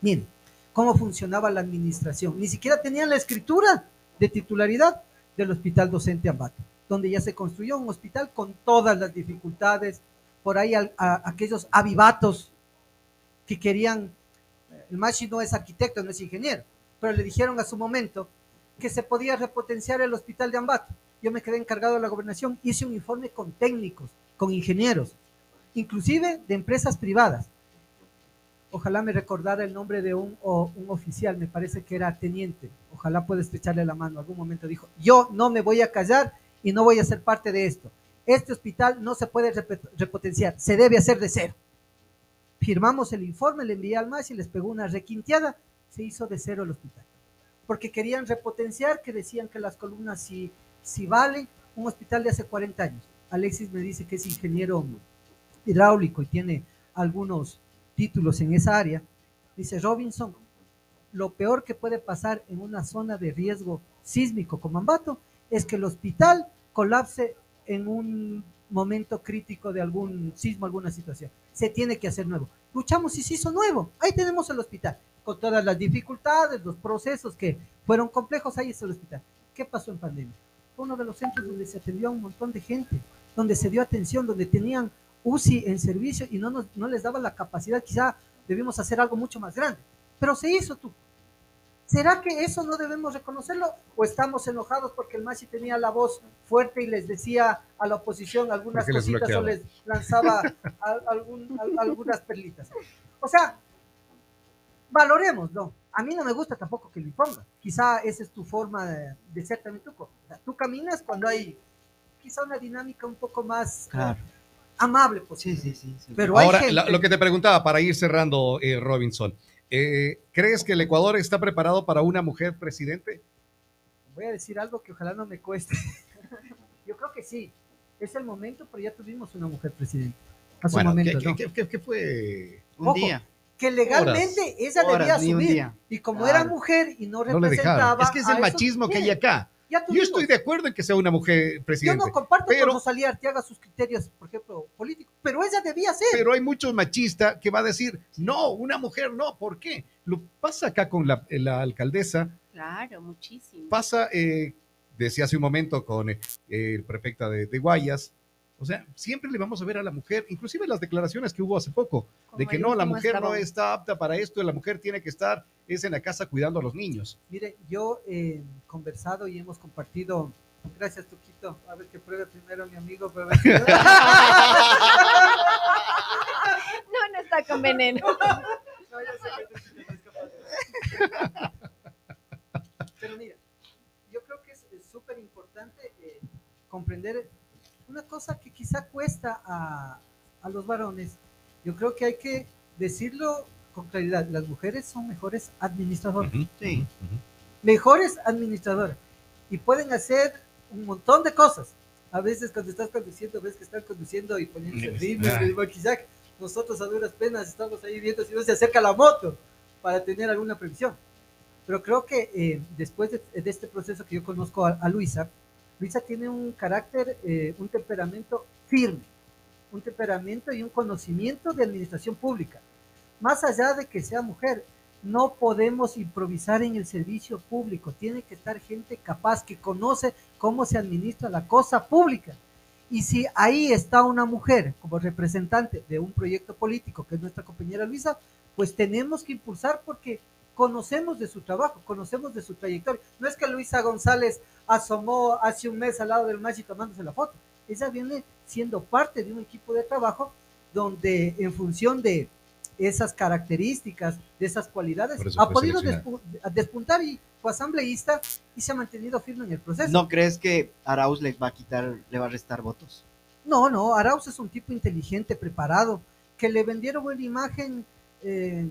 Miren, cómo funcionaba la administración. Ni siquiera tenían la escritura de titularidad del Hospital Docente Ambato, donde ya se construyó un hospital con todas las dificultades, por ahí aquellos avivatos que querían, el Machi no es arquitecto, no es ingeniero, pero le dijeron a su momento que se podía repotenciar el hospital de Ambato. Yo me quedé encargado de la gobernación, hice un informe con técnicos, con ingenieros, inclusive de empresas privadas. Ojalá me recordara el nombre de un, o- un oficial, me parece que era teniente. Ojalá pueda estrecharle la mano. Algún momento dijo, yo no me voy a callar y no voy a ser parte de esto. Este hospital no se puede rep- repotenciar, se debe hacer de cero. Firmamos el informe, le envié al MAS y les pegó una requinteada, se hizo de cero el hospital. Porque querían repotenciar, que decían que las columnas sí, sí valen, un hospital de hace 40 años. Alexis me dice que es ingeniero hidráulico y tiene algunos títulos en esa área. Dice Robinson, lo peor que puede pasar en una zona de riesgo sísmico como Ambato es que el hospital colapse en un momento crítico de algún sismo, alguna situación. Se tiene que hacer nuevo. Luchamos y se hizo nuevo. Ahí tenemos el hospital, con todas las dificultades, los procesos que fueron complejos, ahí está el hospital. ¿Qué pasó en pandemia? Fue uno de los centros donde se atendió a un montón de gente, donde se dio atención, donde tenían UCI en servicio y no, nos, no les daba la capacidad, quizá debimos hacer algo mucho más grande. Pero se hizo tú. ¿Será que eso no debemos reconocerlo? ¿O estamos enojados porque el Masi tenía la voz fuerte y les decía a la oposición algunas Porque les cositas o les lanzaba a- algún- a- algunas perlitas? O sea, valoremos, ¿no? A mí no me gusta tampoco que lo imponga. Quizá esa es tu forma de, de ser también tú. O sea, tú caminas cuando hay quizá una dinámica un poco más Claro. Amable, pues. Sí, sí, sí. sí. Pero hay Ahora, gente- la- lo que te preguntaba para ir cerrando, eh, Robinson, eh, ¿crees que el Ecuador está preparado para una mujer presidente? Voy a decir algo que ojalá no me cueste. [LAUGHS] Yo creo que sí. Es el momento, pero ya tuvimos una mujer presidente. Hace Bueno, un momento, ¿qué, ¿no? qué- qué- qué fue? Un Ojo, día. que legalmente ella Horas, debía ni un asumir. Y como Claro. era mujer y no No le dejaron. representaba. Es que es el esos- machismo que hay acá. Ya Yo estoy de acuerdo en que sea una mujer Yo presidente, no comparto pero- con Rosalía Arteaga sus criterios, por ejemplo, políticos, pero ella debía ser. pero hay muchos machistas que va a decir, no, una mujer no, ¿por qué? Lo pasa acá con la, la alcaldesa, Claro, muchísimo. pasa, eh, decía hace un momento con eh, el prefecta de, de Guayas, o sea, siempre le vamos a ver a la mujer, inclusive las declaraciones que hubo hace poco, de que no, la mujer no está apta para esto, la mujer tiene que estar, es en la casa cuidando a los niños. Mire, yo he conversado y hemos compartido. Gracias, Tuquito. A ver que pruebe primero mi amigo. si- [LAUGHS] No, no está con veneno. [LAUGHS] No, yo sé que Tuquito no es capaz de- Pero mira, yo creo que es es súper importante eh, comprender una cosa que quizá cuesta a, a los varones. Yo creo que hay que decirlo con claridad. Las mujeres son mejores administradoras. Sí. mejores administradoras y pueden hacer un montón de cosas. A veces cuando estás conduciendo, ves que están conduciendo y poniendo el ritmo, Ah. Nosotros a duras penas estamos ahí viendo si no se acerca la moto para tener alguna previsión. Pero creo que eh, después de, de este proceso que yo conozco a, a Luisa, Luisa tiene un carácter, eh, un temperamento firme, un temperamento y un conocimiento de administración pública. Más allá de que sea mujer, no podemos improvisar en el servicio público. Tiene que estar gente capaz que conoce cómo se administra la cosa pública. Y si ahí está una mujer como representante de un proyecto político, que es nuestra compañera Luisa, pues tenemos que impulsar porque conocemos de su trabajo, conocemos de su trayectoria. No es que Luisa González asomó hace un mes al lado del Maggi tomándose la foto. Ella viene siendo parte de un equipo de trabajo donde en función de esas características, de esas cualidades, ha podido despuntar y fue asambleísta y se ha mantenido firme en el proceso. ¿No crees que Arauz le va a quitar, le va a restar votos? No, no, Arauz es un tipo inteligente, preparado, que le vendieron buena imagen, eh,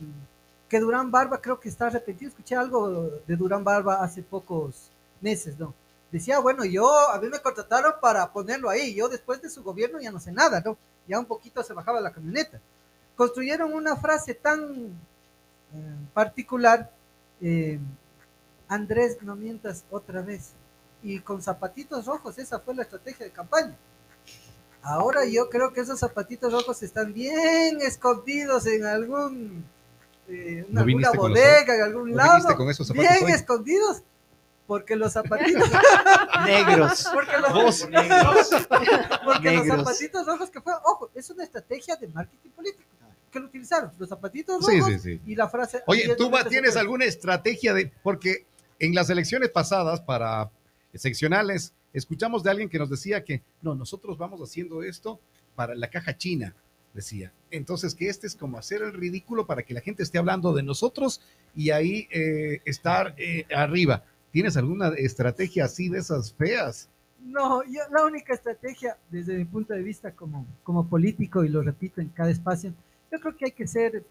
que Durán Barba creo que está arrepentido. Escuché algo de Durán Barba hace pocos meses, ¿no? Decía, bueno, yo, a mí me contrataron para ponerlo ahí, yo después de su gobierno ya no sé nada, ¿no? Ya un poquito se bajaba la camioneta. Construyeron una frase tan eh, particular, eh, Andrés, no mientas otra vez, y con zapatitos rojos, esa fue la estrategia de campaña. Ahora yo creo que esos zapatitos rojos están bien escondidos en algún eh, una, ¿No viniste alguna con los- bodega, en algún ¿No lado, con esos bien hoy? escondidos, porque los zapatitos, [LAUGHS] Negros. [LAUGHS] porque los, Vos. [LAUGHS] porque los Negros. zapatitos rojos que fue, ojo, es una estrategia de marketing político que lo utilizaron, los zapatitos rojos sí, sí. y la frase. Oye, "Así ¿tú tienes sorprendas". alguna estrategia de, porque en las elecciones pasadas para seccionales, escuchamos de alguien que nos decía que, no, nosotros vamos haciendo esto para la caja china, decía. Entonces, que este es como hacer el ridículo para que la gente esté hablando de nosotros y ahí eh, estar eh, arriba. ¿Tienes alguna estrategia así de esas feas? No, yo, la única estrategia, desde mi punto de vista como, como político, y lo repito en cada espacio, yo creo que hay que ser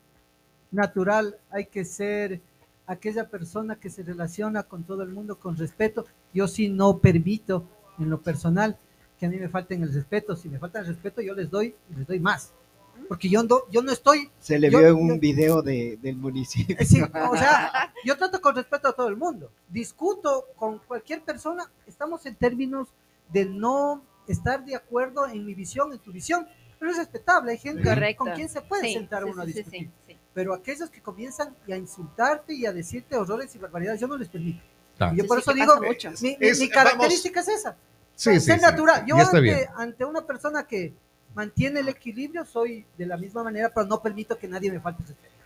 natural, hay que ser aquella persona que se relaciona con todo el mundo con respeto. Yo sí no permito en lo personal que a mí me falten el respeto. Si me falta el respeto, yo les doy les doy más. Porque yo no, yo no estoy Se le Yo- vio en un yo- video de, del municipio. Sí, o sea, yo trato con respeto a todo el mundo. Discuto con cualquier persona. Estamos en términos de no estar de acuerdo en mi visión, en tu visión. Pero es respetable. Hay gente Correcto. con quien se puede Sí, sentar sí, uno a discutir. sí, sí. Pero aquellos que comienzan a insultarte y a decirte horrores y barbaridades, yo no les permito. Y yo Sí, por sí, eso digo, mi, mi- Es- mi característica es esa. Sí, sí, ser sí. natural. Yo ante, ante una persona que mantiene el equilibrio, soy de la misma manera, pero no permito que nadie me falte.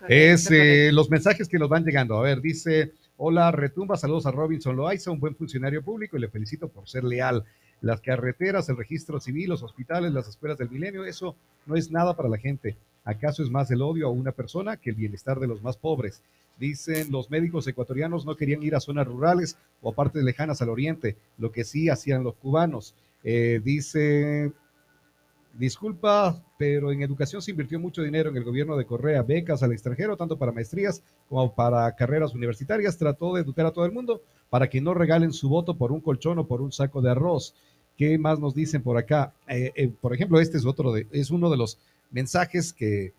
Es eh, los mensajes que nos van llegando. A ver, dice, hola, retumba, saludos a Robinson Loaiza, un buen funcionario público y le felicito por ser leal. Las carreteras, el registro civil, los hospitales, las escuelas del milenio, eso no es nada para la gente. ¿Acaso es más el odio a una persona que el bienestar de los más pobres? Dicen los médicos ecuatorianos no querían ir a zonas rurales o a partes lejanas al oriente, lo que sí hacían los cubanos. Eh, dice, disculpa, pero en educación se invirtió mucho dinero en el gobierno de Correa, becas al extranjero, tanto para maestrías como para carreras universitarias. Trató de educar a todo el mundo para que no regalen su voto por un colchón o por un saco de arroz. ¿Qué más nos dicen por acá? Eh, eh, por ejemplo, este es otro de, es uno de los mensajes que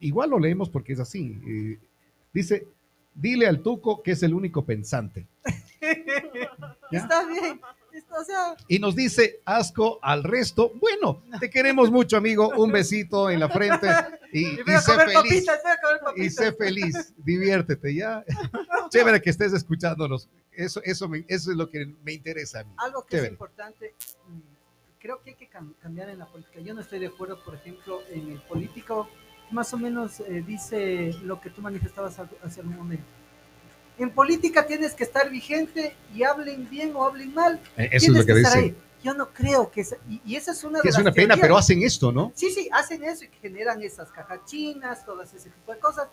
igual lo leemos porque es así. Eh, dice, dile al tuco que es el único pensante. [LAUGHS] Está bien. Esto, o sea, Y nos dice asco al resto. Bueno, te queremos mucho, amigo. Un besito en la frente y, sé feliz. papitas, Y sé feliz. Diviértete, ¿ya? [LAUGHS] Chévere que estés escuchándonos. Eso, eso, me- eso es lo que me interesa a mí. Algo que es importante, mm, creo que hay que cam- cambiar en la política. Yo no estoy de acuerdo, por ejemplo, en el político, más o menos eh, dice lo que tú manifestabas hace un momento. En política tienes que estar vigente y hablen bien o hablen mal. Eh, Eso es tienes lo que ahí. Yo no creo que... esa- y, y esa es una Que de es las una pena, pero hacen esto, ¿no? Sí, sí, hacen eso y generan esas cajas chinas, todas ese tipo de cosas.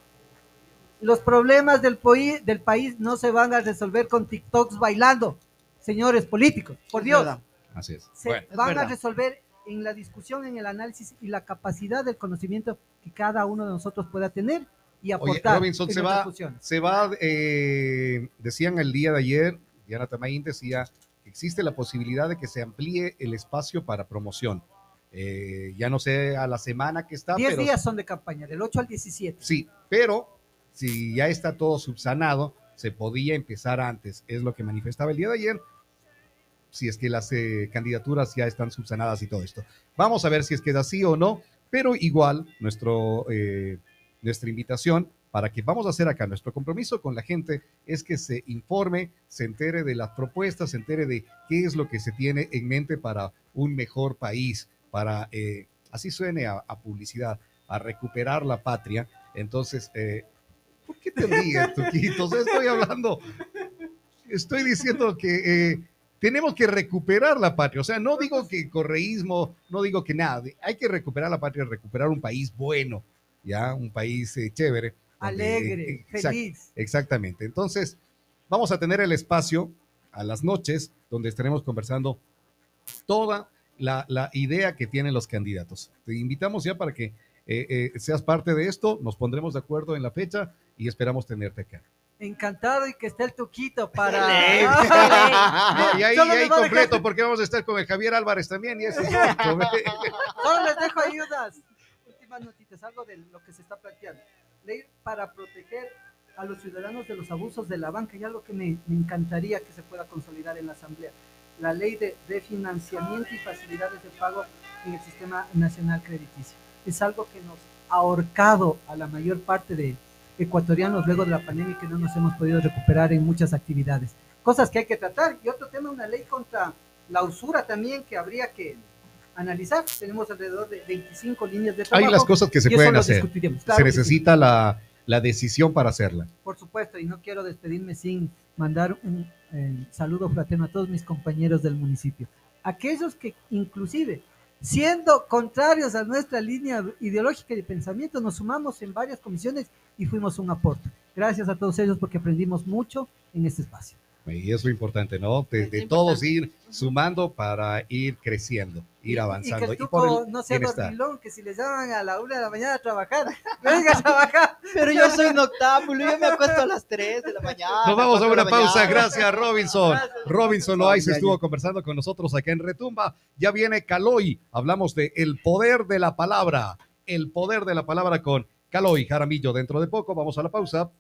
Los problemas del, poi- del país no se van a resolver con TikToks bailando, señores políticos, por Es Dios. verdad. Así es. Se Bueno, es van a resolver en la discusión, en el análisis y la capacidad del conocimiento que cada uno de nosotros pueda tener y aportar. Robinson, en se va- funciones. se va, eh, decían el día de ayer, Diana Tamaín decía que existe la posibilidad de que se amplíe el espacio para promoción. Eh, ya no sé a la semana que está, 10 pero días son de campaña, del 8 al 17. sí, pero si ya está todo subsanado, se podía empezar antes, es lo que manifestaba el día de ayer, si es que las eh, candidaturas ya están subsanadas y todo esto. Vamos a ver si es que es así o no, pero igual nuestro, eh, nuestra invitación para que vamos a hacer acá, nuestro compromiso con la gente es que se informe, se entere de las propuestas, se entere de qué es lo que se tiene en mente para un mejor país, para, eh, así suene a, a publicidad, a recuperar la patria. Entonces, eh, ¿por qué te ríes, [LAUGHS] Tuquitos? Estoy hablando, estoy diciendo que eh, tenemos que recuperar la patria. O sea, no digo que correísmo, no digo que nada. Hay que recuperar la patria, recuperar un país bueno, ya, un país eh, chévere. donde- Alegre, eh, exact- feliz. Exactamente. Entonces, vamos a tener el espacio a las noches donde estaremos conversando toda la, la idea que tienen los candidatos. Te invitamos ya para que eh, eh, seas parte de esto, nos pondremos de acuerdo en la fecha y esperamos tenerte acá. Encantado y que esté el tuquito para... [LAUGHS] [LAUGHS] No, y ahí, y ahí dejar- completo, porque vamos a estar con el Javier Álvarez también y ese [LAUGHS] es otro. Solo les dejo ahí últimas notitas, algo de lo que se está planteando. Ley para proteger a los ciudadanos de los abusos de la banca y algo que me, me encantaría que se pueda consolidar en la Asamblea. La ley de, de financiamiento y facilidades de pago en el Sistema Nacional Crediticio. Es algo que nos ha ahorcado a la mayor parte de ecuatorianos luego de la pandemia que no nos hemos podido recuperar en muchas actividades. Cosas que hay que tratar. Y otro tema, una ley contra la usura también que habría que analizar. Tenemos alrededor de 25 líneas de trabajo. Hay las cosas que se pueden hacer. Se sí, necesita la, la decisión para hacerla. por supuesto, y no quiero despedirme sin mandar un eh, saludo fraterno a todos mis compañeros del municipio. Aquellos que inclusive, siendo contrarios a nuestra línea ideológica y de pensamiento, nos sumamos en varias comisiones y fuimos un aporte. Gracias a todos ellos porque aprendimos mucho en este espacio. Y es lo importante, ¿no? De, todos ir sumando para ir creciendo, ir Y- avanzando. Y que el por tuco el no sea dormilón, que si le llaman a la una de la mañana a trabajar, [LAUGHS] venga a trabajar. Pero yo soy noctámbulo, yo me acuesto a las 3 de la mañana. Nos vamos a 4 de una pausa. mañana. Gracias, Robinson. Gracias. Robinson Loaiza estuvo conversando con nosotros acá en Retumba. Ya viene Caloy. Hablamos de el poder de la palabra. El poder de la palabra con Caloy Jaramillo. Dentro de poco vamos a la pausa.